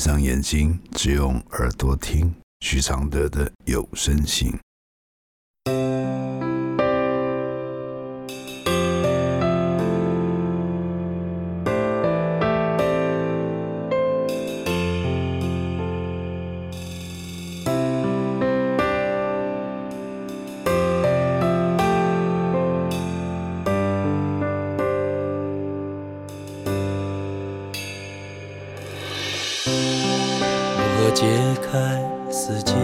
闭上眼睛，只用耳朵听许常德的有声信。开死结，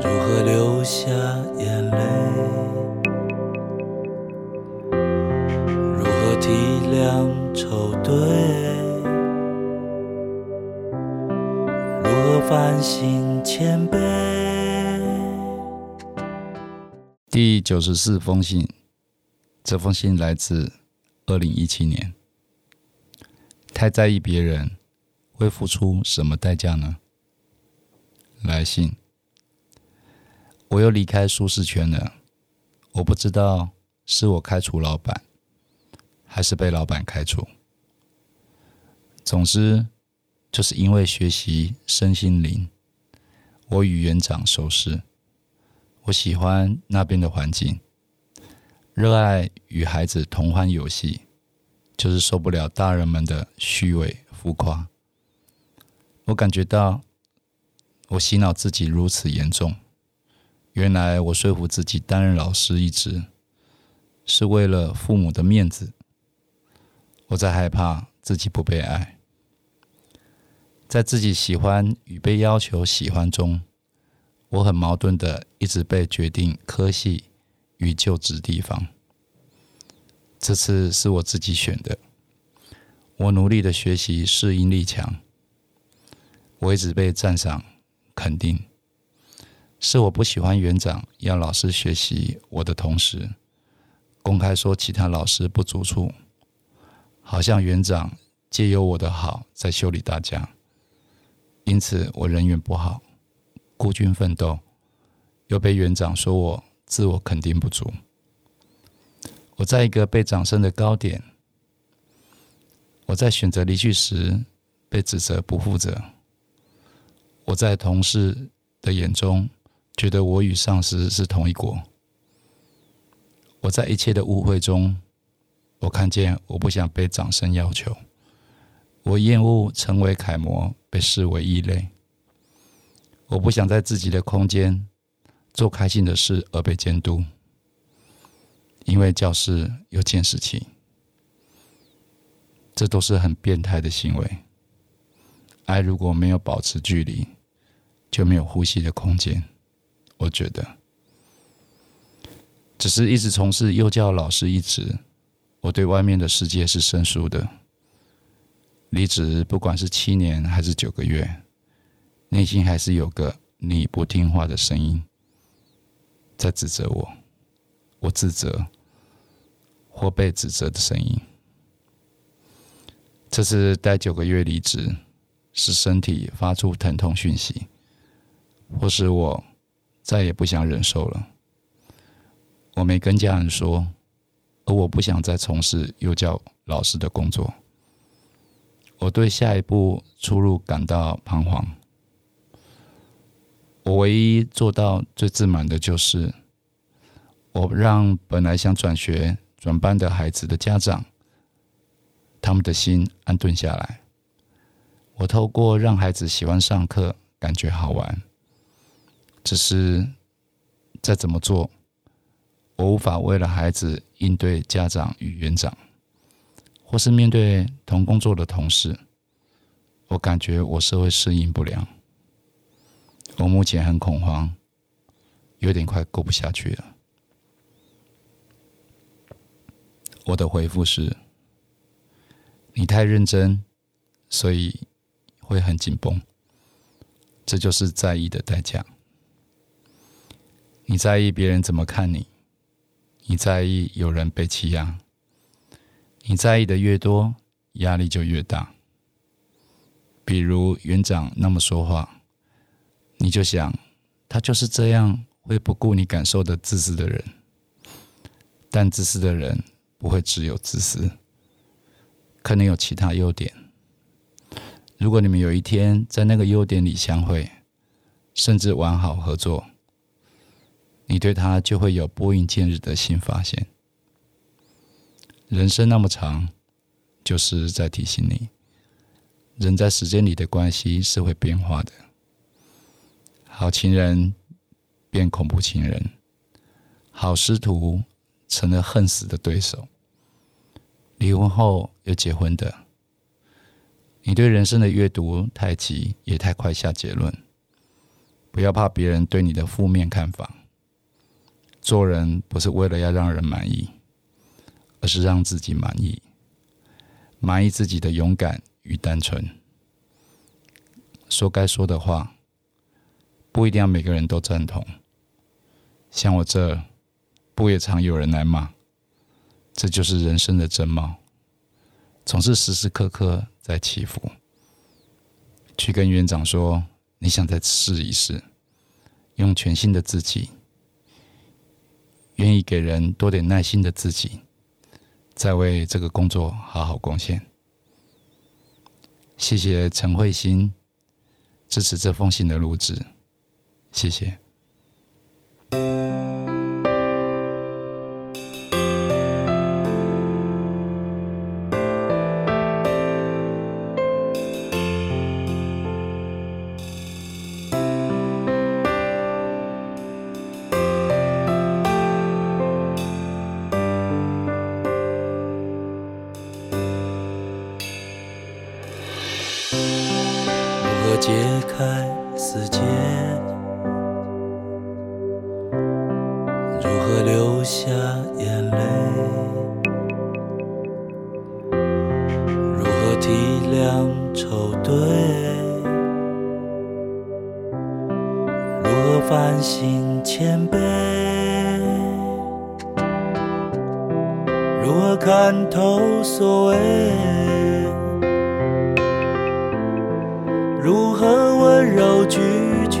如何流下眼泪？如何体谅愁对？如何反省谦卑？第九十四封信，这封信来自二零一七年。太在意别人会付出什么代价呢？来信，我又离开舒适圈了。我不知道是我开除老板，还是被老板开除。总之，就是因为学习身心灵，我与园长熟识。我喜欢那边的环境，热爱与孩子同欢游戏。就是受不了大人们的虚伪浮夸。我感觉到我洗脑自己如此严重，原来我说服自己担任老师一职是为了父母的面子。我在害怕自己不被爱，在自己喜欢与被要求喜欢中，我很矛盾的一直被决定科系与就职地方。这次是我自己选的，我努力的学习，适应力强，我一直被赞赏肯定。是我不喜欢园长要老师学习我的同时，公开说其他老师不足处，好像园长借由我的好在修理大家，因此我人缘不好，孤军奋斗，又被园长说我自我肯定不足。我在一个被掌声的高点，我在选择离去时被指责不负责。我在同事的眼中觉得我与上司是同一国。我在一切的误会中，我看见我不想被掌声要求。我厌恶成为楷模，被视为异类。我不想在自己的空间做开心的事而被监督。因为教室有监视器，这都是很变态的行为。爱如果没有保持距离，就没有呼吸的空间。我觉得，只是一直从事幼教老师一职，我对外面的世界是生疏的。离职不管是七年还是九个月，内心还是有个你不听话的声音在指责我，我自责。或被指责的声音。这次待九个月离职，是身体发出疼痛讯息，或是我再也不想忍受了。我没跟家人说，而我不想再从事幼教老师的工作。我对下一步出路感到彷徨。我唯一做到最自满的就是，我让本来想转学。转班的孩子的家长，他们的心安顿下来。我透过让孩子喜欢上课，感觉好玩。只是再怎么做，我无法为了孩子应对家长与园长，或是面对同工作的同事。我感觉我社会适应不良。我目前很恐慌，有点快过不下去了。我的回复是：你太认真，所以会很紧绷。这就是在意的代价。你在意别人怎么看你，你在意有人被欺压。你在意的越多，压力就越大。比如园长那么说话，你就想他就是这样会不顾你感受的自私的人。但自私的人。不会只有自私，可能有其他优点。如果你们有一天在那个优点里相会，甚至完好合作，你对他就会有拨云见日的新发现。人生那么长，就是在提醒你，人在时间里的关系是会变化的。好情人变恐怖情人，好师徒成了恨死的对手，离婚后又结婚的。你对人生的阅读太急，也太快下结论。不要怕别人对你的负面看法。做人不是为了要让人满意，而是让自己满意，满意自己的勇敢与单纯。说该说的话，不一定要每个人都赞同。像我这，不也常有人来骂？这就是人生的真貌。总是时时刻刻在起伏。去跟园长说，你想再试一试，用全新的自己，愿意给人多点耐心的自己，再为这个工作好好贡献。谢谢陈慧欣支持这封信的录制，谢谢。下眼泪？如何体谅愁对？如何反省谦卑？如何看透所谓？如何温柔拒绝？